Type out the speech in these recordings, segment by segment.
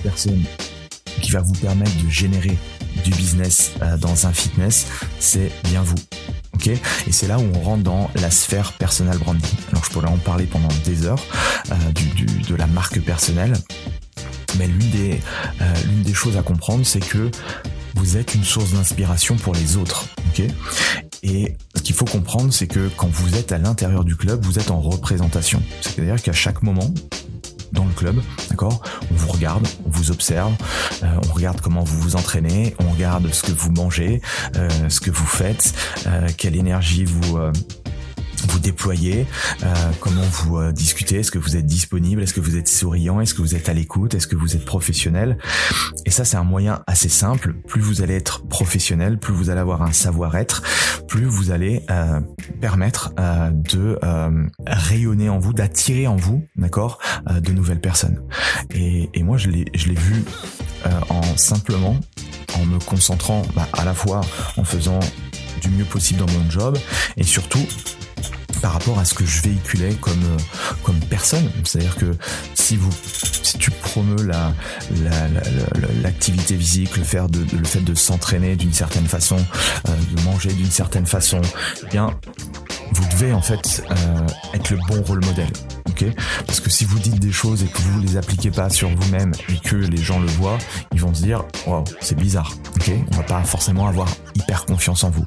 personne qui va vous permettre de générer du business euh, dans un fitness, c'est bien vous. ok? Et c'est là où on rentre dans la sphère personal branding. Alors je pourrais en parler pendant des heures euh, de la marque personnelle, mais l'une des, euh, des choses à comprendre, c'est que vous êtes une source d'inspiration pour les autres. ok? Et ce qu'il faut comprendre, c'est que quand vous êtes à l'intérieur du club, vous êtes en représentation. C'est-à-dire qu'à chaque moment, dans le club, d'accord? On vous regarde, on vous observe, euh, on regarde comment vous vous entraînez, on regarde ce que vous mangez, euh, ce que vous faites, euh, quelle énergie vous vous déployez, euh, comment vous euh, discutez, est-ce que vous êtes disponible, est-ce que vous êtes souriant, est-ce que vous êtes à l'écoute, est-ce que vous êtes professionnel? Et ça, c'est un moyen assez simple. Plus vous allez être professionnel, plus vous allez avoir un savoir-être, plus vous allez euh, permettre de rayonner en vous, d'attirer en vous, d'accord, de nouvelles personnes. Et, et moi, je l'ai, je l'ai vu en simplement en me concentrant bah, à la fois en faisant du mieux possible dans mon job et surtout par rapport à ce que je véhiculais comme euh, comme personne. C'est-à-dire que si vous si tu promeus la l'activité physique, le faire de, le fait de s'entraîner d'une certaine façon, euh, de manger d'une certaine façon, eh bien vous devez en fait euh, être le bon rôle modèle. ok? Parce que si vous dites des choses et que vous les appliquez pas sur vous-même et que les gens le voient, ils vont se dire waouh, c'est bizarre. ok? On va pas forcément avoir hyper confiance en vous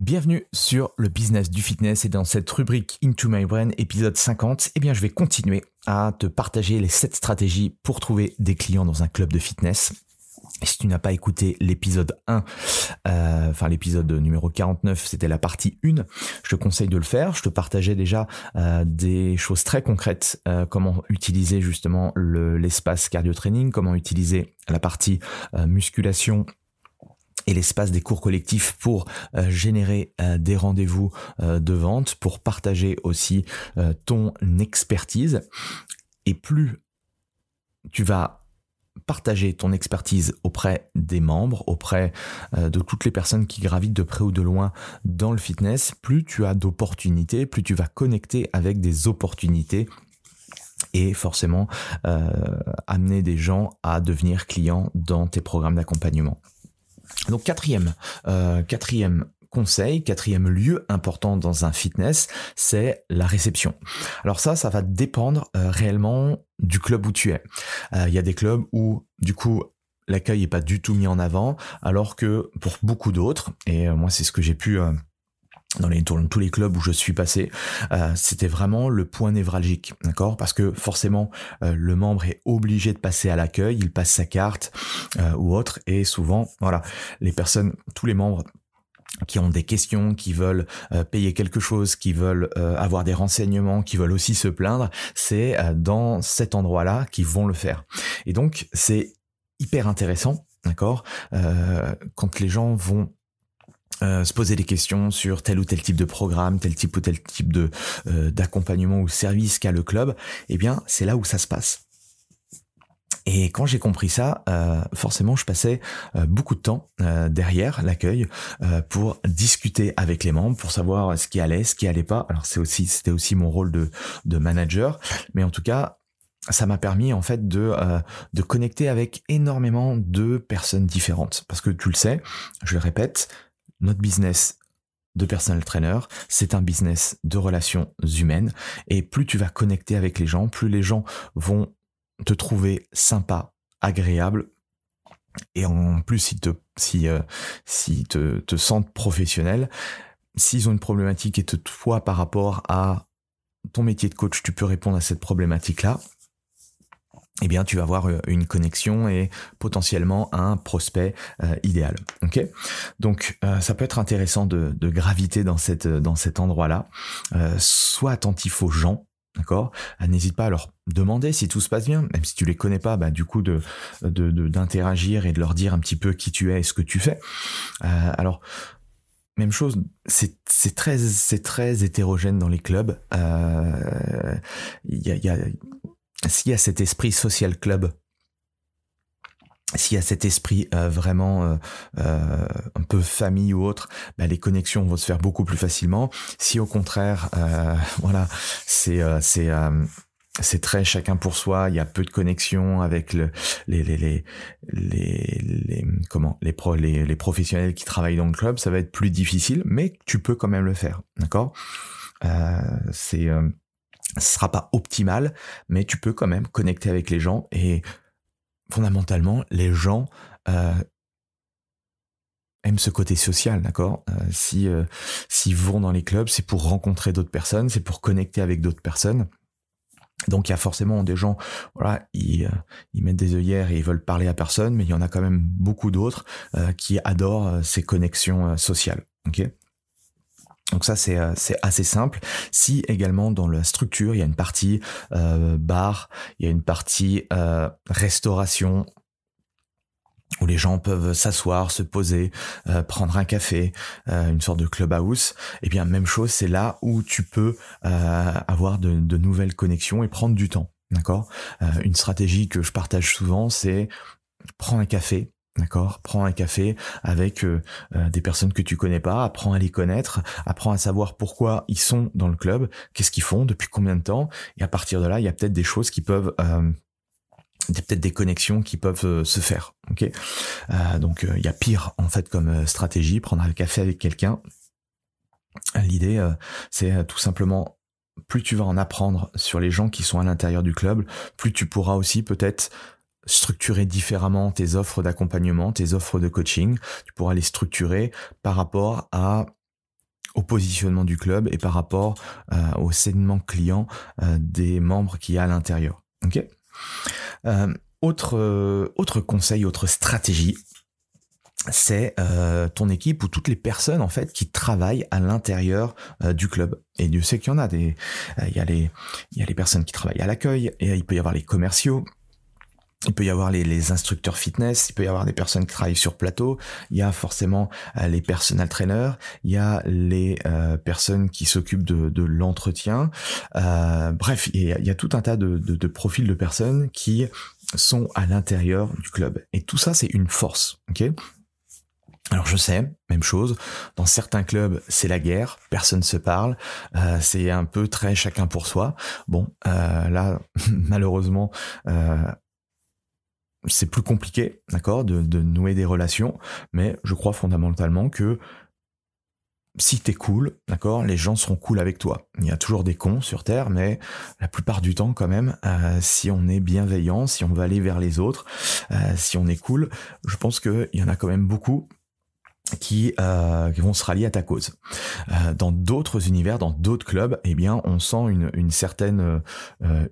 Bienvenue sur le business du fitness et dans cette rubrique Into My Brain épisode 50, eh bien je vais continuer à te partager les 7 stratégies pour trouver des clients dans un club de fitness. si tu n'as pas écouté l'épisode 1, euh, enfin l'épisode numéro 49, c'était la partie 1, je te conseille de le faire. Je te partageais déjà euh, des choses très concrètes, euh, comment utiliser justement l'espace cardio training, comment utiliser la partie musculation et l'espace des cours collectifs pour euh, générer euh, des rendez-vous euh, de vente, pour partager aussi ton expertise. Et plus tu vas partager ton expertise auprès des membres, auprès de toutes les personnes qui gravitent de près ou de loin dans le fitness, plus tu as d'opportunités, plus tu vas connecter avec des opportunités et forcément amener des gens à devenir clients dans tes programmes d'accompagnement. Donc quatrième, euh, quatrième conseil, quatrième lieu important dans un fitness, c'est la réception. Alors ça, ça va dépendre euh, réellement du club où tu es. Euh, il y a des clubs où, du coup, l'accueil n'est pas du tout mis en avant, alors que pour beaucoup d'autres, et moi c'est ce que j'ai pu dans, les, tous les clubs où je suis passé, euh, c'était vraiment le point névralgique, d'accord? Parce que forcément, euh, le membre est obligé de passer à l'accueil, il passe sa carte euh, ou autre, et souvent, voilà, les personnes, tous les membres qui ont des questions, qui veulent payer quelque chose, qui veulent avoir des renseignements, qui veulent aussi se plaindre, c'est dans cet endroit-là qu'ils vont le faire. Et donc, c'est hyper intéressant, d'accord? Quand les gens vont euh, se poser des questions sur tel ou tel type de programme, tel type ou tel type de euh, d'accompagnement ou service qu'a le club, eh bien c'est là où ça se passe. Et quand j'ai compris ça, euh, forcément, je passais beaucoup de temps derrière l'accueil pour discuter avec les membres, pour savoir ce qui allait, ce qui allait pas. Alors c'est aussi, c'était aussi mon rôle de, de manager, mais en tout cas, ça m'a permis en fait de de connecter avec énormément de personnes différentes. Parce que tu le sais, je le répète, notre business de personal trainer, c'est un business de relations humaines. Et plus tu vas connecter avec les gens, plus les gens vont te trouver sympa, agréable, et en plus ils te si euh, te, te sentent professionnel, s'ils ont une problématique et que toi par rapport à ton métier de coach, tu peux répondre à cette problématique là, eh bien tu vas avoir euh, une connexion et potentiellement un prospect euh, idéal. Ok, donc euh, ça peut être intéressant de, graviter dans cette dans cet endroit-là. sois attentif aux gens. D'accord? N'hésite pas à leur demander si tout se passe bien, même si tu les connais pas, bah, du coup de d'interagir et de leur dire un petit peu qui tu es et ce que tu fais. alors même chose, c'est très très hétérogène dans les clubs. Il y a s'il y a cet esprit social club, s'il y a cet esprit euh, vraiment euh, euh, un peu famille ou autre, bah, les connexions vont se faire beaucoup plus facilement. Si au contraire, voilà, c'est c'est c'est très chacun pour soi. Il y a peu de connexion avec le, les, les, les, les, comment les, pro, les, les professionnels qui travaillent dans le club. Ça va être plus difficile, mais tu peux quand même le faire, d'accord? C'est ce sera pas optimal, mais tu peux quand même connecter avec les gens et fondamentalement, les gens euh, aiment ce côté social, d'accord? Euh, Si euh, s'ils vont dans les clubs, c'est pour rencontrer d'autres personnes, c'est pour connecter avec d'autres personnes. Donc il y a forcément des gens, voilà, ils, ils, mettent des œillères et ils veulent parler à personne, mais il y en a quand même beaucoup d'autres qui adorent ces connexions sociales. ok? Donc ça euh, c'est assez simple. Si également dans la structure il y a une partie euh, bar, il y a une partie euh, restauration où les gens peuvent s'asseoir, se poser, prendre un café, une sorte de clubhouse, et eh bien même chose, c'est là où tu peux avoir de, de, nouvelles connexions et prendre du temps. D'accord? Une stratégie que je partage souvent, c'est prendre un café, D'accord Prends un café avec euh, euh, des personnes que tu connais pas, apprends à les connaître, apprends à savoir pourquoi ils sont dans le club, qu'est-ce qu'ils font, depuis combien de temps, et à partir de là, il y a peut-être des choses qui peuvent euh, peut-être des connexions qui peuvent se faire. Ok, donc il y a pire en fait comme stratégie, prendre un café avec quelqu'un. L'idée, c'est tout simplement plus tu vas en apprendre sur les gens qui sont à l'intérieur du club, plus tu pourras aussi peut-être structurer différemment tes offres d'accompagnement, tes offres de coaching. Tu pourras les structurer par rapport à au positionnement du club et par rapport euh, au segment client euh, des membres qui y a à l'intérieur. Ok? Euh, autre autre conseil, autre stratégie, c'est ton équipe ou toutes les personnes en fait qui travaillent à l'intérieur du club. Et Dieu sait qu'il y en a des, il y a les, il y a les personnes qui travaillent à l'accueil et il peut y avoir les commerciaux, il peut y avoir les, instructeurs fitness, il peut y avoir des personnes qui travaillent sur plateau, il y a forcément euh, les personal trainers, il y a les euh, personnes qui s'occupent de, l'entretien. Euh, bref, il y, a, tout un tas de, profils de personnes qui sont à l'intérieur du club. Et tout ça, c'est une force. alors je sais, même chose, dans certains clubs c'est la guerre, personne se parle, c'est un peu très chacun pour soi. Bon, là malheureusement c'est plus compliqué, d'accord, de, nouer des relations, mais je crois fondamentalement que si t'es cool, d'accord, les gens seront cool avec toi. Il y a toujours des cons sur Terre, mais la plupart du temps, quand même, euh, si on est bienveillant, si on va aller vers les autres, euh, si on est cool, je pense qu'il y en a quand même beaucoup qui, euh, vont se rallier à ta cause. dans d'autres univers, dans d'autres clubs, eh bien, on sent une, certaine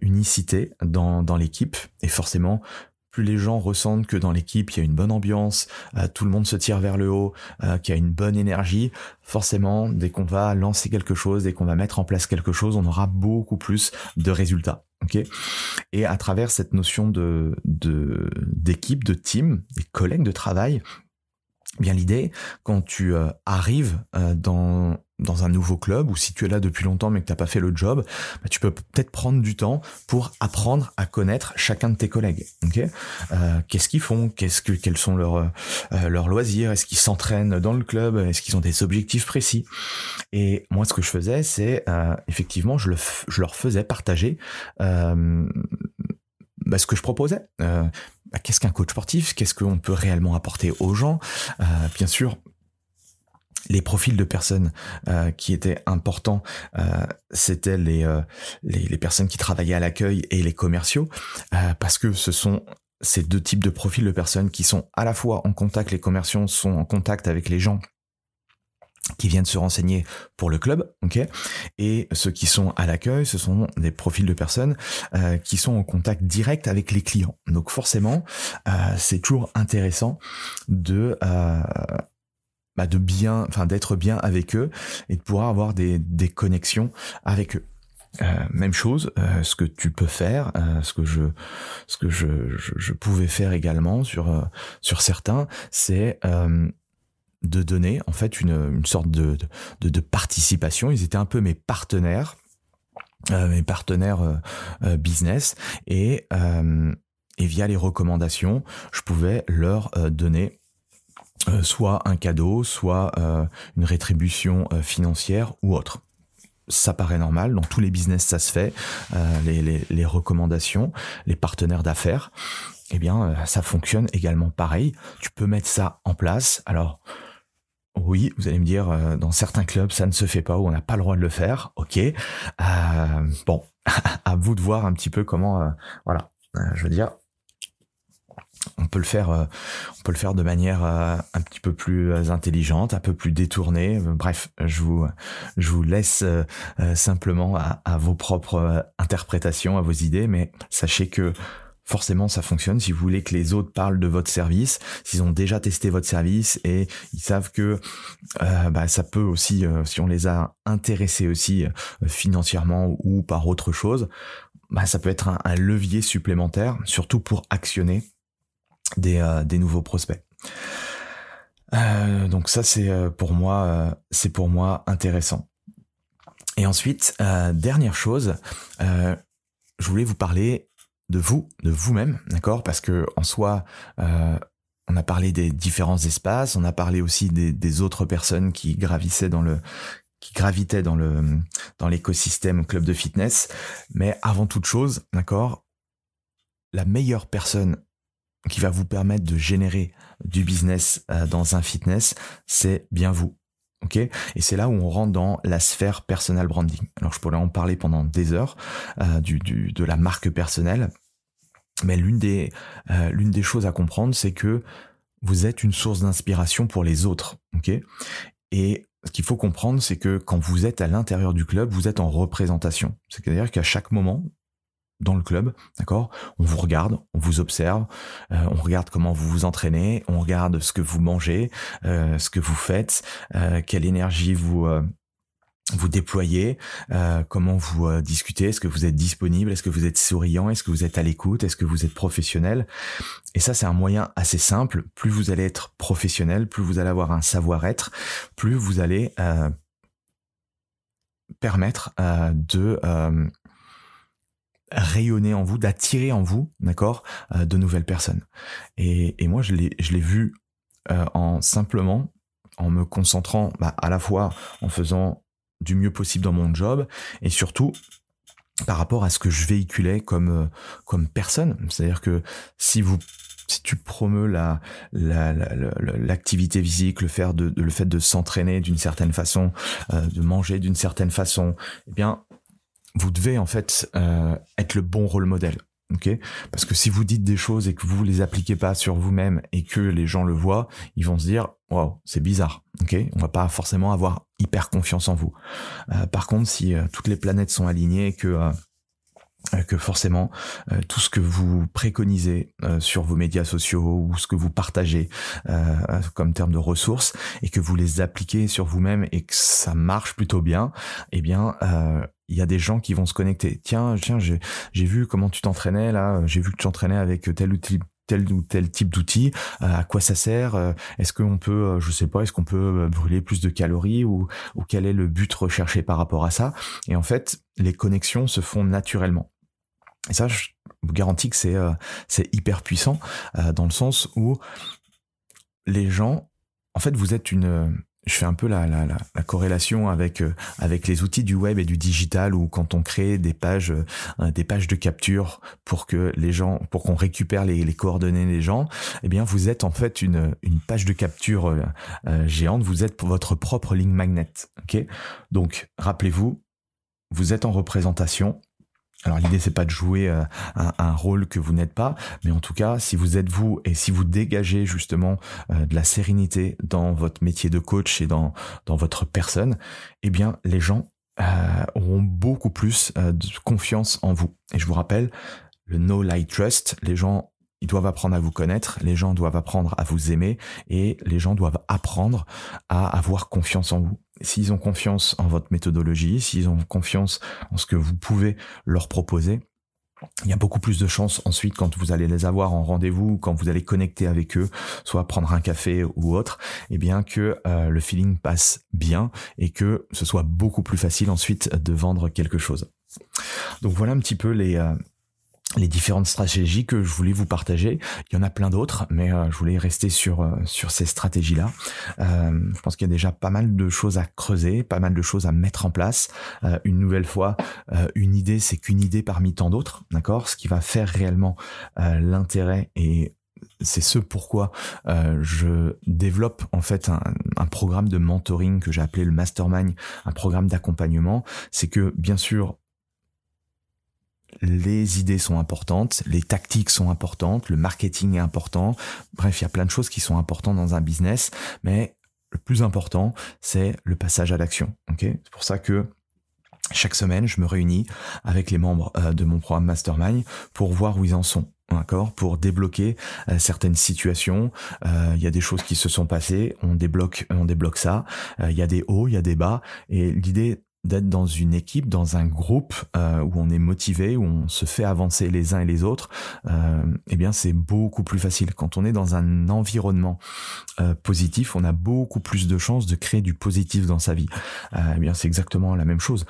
unicité dans, dans l'équipe et forcément, plus les gens ressentent que dans l'équipe il y a une bonne ambiance, euh, tout le monde se tire vers le haut, euh, qu'il y a une bonne énergie, forcément dès qu'on va lancer quelque chose, dès qu'on va mettre en place quelque chose, on aura beaucoup plus de résultats. ok? Et à travers cette notion de d'équipe, de, team, des collègues de travail, eh bien l'idée quand tu euh, arrives dans dans un nouveau club ou si tu es là depuis longtemps mais que tu n'as pas fait le job, bah, tu peux peut-être prendre du temps pour apprendre à connaître chacun de tes collègues. Ok? Euh, Qu'est-ce qu'ils font? Qu'est-ce que quels sont leurs euh, leurs loisirs? Est-ce qu'ils s'entraînent dans le club? Est-ce qu'ils ont des objectifs précis? Et moi, ce que je faisais, c'est euh, effectivement, je, le je leur faisais partager euh, bah, ce que je proposais. Euh, bah, qu'est-ce qu'un coach sportif? Qu'est-ce qu'on peut réellement apporter aux gens? Bien sûr les profils de personnes euh, qui étaient importants, euh, c'était euh, les, les, personnes qui travaillaient à l'accueil et les commerciaux, parce que ce sont ces deux types de profils de personnes qui sont à la fois en contact, les commerciaux sont en contact avec les gens qui viennent se renseigner pour le club, ok? Et ceux qui sont à l'accueil, ce sont des profils de personnes euh, qui sont en contact direct avec les clients. Donc forcément, euh, c'est toujours intéressant de euh, bah de bien, enfin d'être bien avec eux et de pouvoir avoir des, des connexions avec eux. Euh, même chose, euh, ce que tu peux faire, euh, ce que je, ce que je, je, je, pouvais faire également sur sur certains, c'est de donner en fait une, une sorte de, de, de, participation. Ils étaient un peu mes partenaires, mes partenaires business et et via les recommandations, je pouvais leur donner soit un cadeau, soit une rétribution financière ou autre ça paraît normal. Dans tous les business, ça se fait. Euh, les, recommandations, les partenaires d'affaires, eh bien, euh, ça fonctionne également pareil. Tu peux mettre ça en place. Alors, oui, vous allez me dire, euh, dans certains clubs, ça ne se fait pas ou on n'a pas le droit de le faire. Ok. Euh, bon, à vous de voir un petit peu comment. voilà. je veux dire, on peut le faire euh, on peut le faire de manière euh, un petit peu plus euh, intelligente un peu plus détournée. Bref je vous je vous laisse simplement à, vos propres interprétations à vos idées. Mais sachez que forcément ça fonctionne. Si vous voulez que les autres parlent de votre service s'ils ont déjà testé votre service et ils savent que bah, ça peut aussi si on les a intéressés aussi financièrement ou par autre chose bah, ça peut être un levier supplémentaire surtout pour actionner des, euh, des nouveaux prospects. Euh, donc ça c'est euh, pour moi c'est pour moi intéressant. Et ensuite dernière chose, je voulais vous parler de vous, de vous-même, d'accord? Parce que en soi, on a parlé des différents espaces, on a parlé aussi des, des, autres personnes qui gravissaient dans le qui gravitaient dans le dans l'écosystème club de fitness, mais avant toute chose, d'accord? La meilleure personne qui va vous permettre de générer du business euh, dans un fitness, c'est bien vous. Ok? Et c'est là où on rentre dans la sphère personal branding. Alors je pourrais en parler pendant des heures euh, du, de la marque personnelle, mais l'une des euh, des choses à comprendre, c'est que vous êtes une source d'inspiration pour les autres. Ok? Et ce qu'il faut comprendre, c'est que quand vous êtes à l'intérieur du club, vous êtes en représentation. C'est-à-dire qu'à chaque moment, dans le club, d'accord? On vous regarde, on vous observe, euh, on regarde comment vous vous entraînez, on regarde ce que vous mangez, euh, ce que vous faites, euh, quelle énergie vous vous déployez, comment vous discutez, est-ce que vous êtes disponible, est-ce que vous êtes souriant, est-ce que vous êtes à l'écoute, est-ce que vous êtes professionnel? Et ça, c'est un moyen assez simple. Plus vous allez être professionnel, plus vous allez avoir un savoir-être, plus vous allez permettre de rayonner en vous, d'attirer en vous, d'accord, euh, de nouvelles personnes. Et, et moi, je l'ai, je l'ai vu euh, en simplement en me concentrant bah, à la fois en faisant du mieux possible dans mon job et surtout par rapport à ce que je véhiculais comme euh, comme personne. C'est-à-dire que si vous si tu promeus la, l'activité physique, le, faire de, le fait de s'entraîner d'une certaine façon, de manger d'une certaine façon, eh bien, vous devez en fait euh, être le bon rôle modèle. Ok, parce que si vous dites des choses et que vous les appliquez pas sur vous-même et que les gens le voient, ils vont se dire waouh c'est bizarre. Ok, on va pas forcément avoir hyper confiance en vous. Euh, par contre, si euh, toutes les planètes sont alignées que que forcément tout ce que vous préconisez sur vos médias sociaux ou ce que vous partagez comme terme de ressources et que vous les appliquez sur vous-même et que ça marche plutôt bien, eh bien il y a des gens qui vont se connecter. Tiens, tiens, j'ai vu comment tu t'entraînais là, j'ai vu que tu t'entraînais avec tel ou tel ou tel type d'outil, euh, à quoi ça sert? Euh, Est-ce qu'on peut, euh, je sais pas, est-ce qu'on peut brûler plus de calories ou, quel est le but recherché par rapport à ça? Et en fait, les connexions se font naturellement. Et ça, je vous garantis que c'est c'est hyper puissant dans le sens où les gens, en fait, vous êtes une je fais un peu la, la, la, corrélation avec euh, avec les outils du web et du digital où quand on crée des pages euh, des pages de capture pour que les gens pour qu'on récupère les, coordonnées des gens eh bien vous êtes en fait une une page de capture euh, géante. Vous êtes votre propre ligne magnet ok? Donc rappelez-vous vous êtes en représentation Alors l'idée c'est pas de jouer euh, un, rôle que vous n'êtes pas, mais en tout cas si vous êtes vous et si vous dégagez justement euh, de la sérénité dans votre métier de coach et dans dans votre personne, eh bien les gens euh, auront beaucoup plus de confiance en vous. Et je vous rappelle le no light trust, les gens ils doivent apprendre à vous connaître, les gens doivent apprendre à vous aimer et les gens doivent apprendre à avoir confiance en vous s'ils ont confiance en votre méthodologie, s'ils ont confiance en ce que vous pouvez leur proposer, il y a beaucoup plus de chances ensuite quand vous allez les avoir en rendez-vous, quand vous allez connecter avec eux, soit prendre un café ou autre, eh bien que euh, le feeling passe bien et que ce soit beaucoup plus facile ensuite de vendre quelque chose. Donc voilà un petit peu les, euh, les différentes stratégies que je voulais vous partager. Il y en a plein d'autres, mais euh, je voulais rester sur euh, sur ces stratégies-là. Euh, je pense qu'il y a déjà pas mal de choses à creuser, pas mal de choses à mettre en place. une nouvelle fois, une idée, c'est qu'une idée parmi tant d'autres, d'accord? Ce qui va faire réellement l'intérêt et c'est ce pourquoi je développe en fait un, un programme de mentoring que j'ai appelé le mastermind, un programme d'accompagnement. C'est que bien sûr les idées sont importantes, les tactiques sont importantes, le marketing est important. Bref, il y a plein de choses qui sont importantes dans un business, mais le plus important, c'est le passage à l'action. Ok, c'est pour ça que chaque semaine, je me réunis avec les membres euh, de mon programme Mastermind pour voir où ils en sont. D'accord, pour débloquer euh, certaines situations, euh, il y a des choses qui se sont passées, on débloque, on débloque ça. Il y a des hauts, il y a des bas, et l'idée d'être dans une équipe, dans un groupe euh, où on est motivé, où on se fait avancer les uns et les autres, euh, eh bien c'est beaucoup plus facile. Quand on est dans un environnement euh, positif, on a beaucoup plus de chances de créer du positif dans sa vie. eh bien c'est exactement la même chose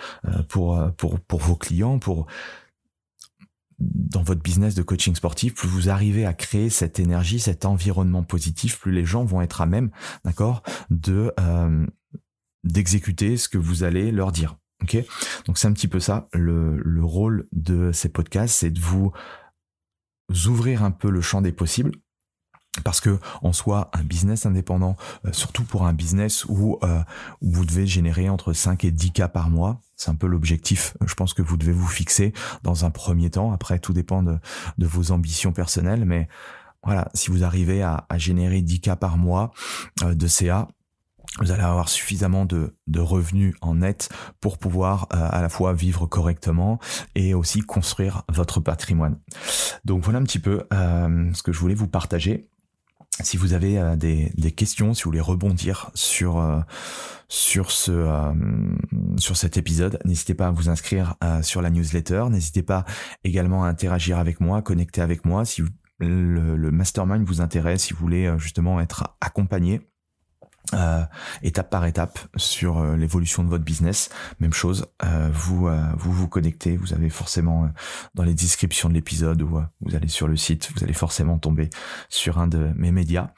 pour pour pour vos clients, pour dans votre business de coaching sportif, plus vous arrivez à créer cette énergie, cet environnement positif, plus les gens vont être à même, d'accord, de d'exécuter ce que vous allez leur dire. Ok? Donc c'est un petit peu ça le, le rôle de ces podcasts, c'est de vous ouvrir un peu le champ des possibles parce que en soi un business indépendant euh, surtout pour un business où, euh, où, vous devez générer entre 5 et 10 cas par mois c'est un peu l'objectif je pense que vous devez vous fixer dans un premier temps après tout dépend de, de vos ambitions personnelles mais voilà si vous arrivez à, à générer 10 cas par mois euh, de CA vous allez avoir suffisamment de, revenus en net pour pouvoir euh, à la fois vivre correctement et aussi construire votre patrimoine. Donc voilà un petit peu euh, ce que je voulais vous partager. Si vous avez euh, des, questions, si vous voulez rebondir sur sur ce sur cet épisode, n'hésitez pas à vous inscrire sur la newsletter. N'hésitez pas également à interagir avec moi, connecter avec moi si le mastermind vous intéresse, si vous voulez justement être accompagné euh, étape par étape sur euh, l'évolution de votre business. Même chose, euh, vous vous vous connectez, vous avez forcément dans les descriptions de l'épisode ou vous allez sur le site, vous allez forcément tomber sur un de mes médias.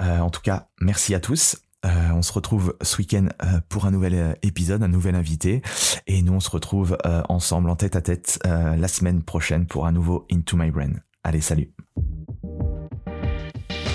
en tout cas, merci à tous. on se retrouve ce week-end pour un nouvel épisode, un nouvel invité, et nous on se retrouve ensemble en tête à tête la semaine prochaine pour un nouveau Into My Brain. Allez, salut